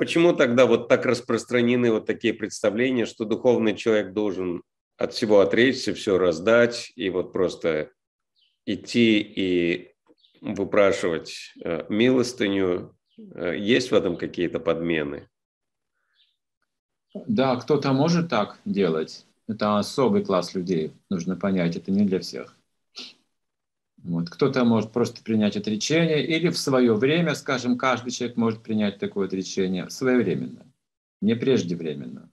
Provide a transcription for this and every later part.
почему тогда вот так распространены вот такие представления, что духовный человек должен от всего отречься, все раздать и вот просто идти и выпрашивать э, милостыню? Э, есть в этом какие-то подмены? Да, кто-то может так делать. Это особый класс людей, нужно понять, это не для всех. Вот. Кто-то может просто принять отречение, или в свое время, скажем, каждый человек может принять такое отречение своевременно, не преждевременно.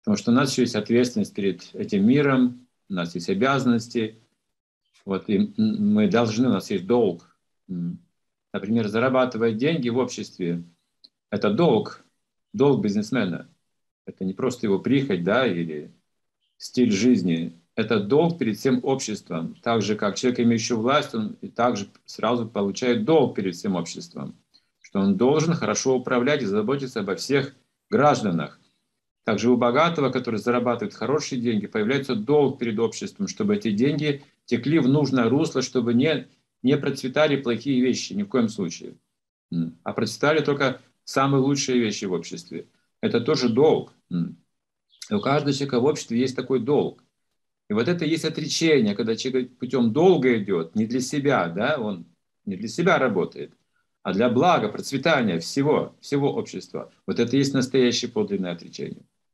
Потому что у нас еще есть ответственность перед этим миром, у нас есть обязанности, вот, и мы должны, у нас есть долг. Например, зарабатывать деньги в обществе – это долг, долг бизнесмена. Это не просто его прихоть, да, или стиль жизни, это долг перед всем обществом. Так же, как человек, имеющий власть, он и также сразу получает долг перед всем обществом, что он должен хорошо управлять и заботиться обо всех гражданах. Также у богатого, который зарабатывает хорошие деньги, появляется долг перед обществом, чтобы эти деньги текли в нужное русло, чтобы не, не процветали плохие вещи ни в коем случае, а процветали только самые лучшие вещи в обществе. Это тоже долг. У каждого человека в обществе есть такой долг. И вот это есть отречение, когда человек путем долга идет, не для себя, да, он не для себя работает, а для блага, процветания всего, всего общества. Вот это есть настоящее подлинное отречение.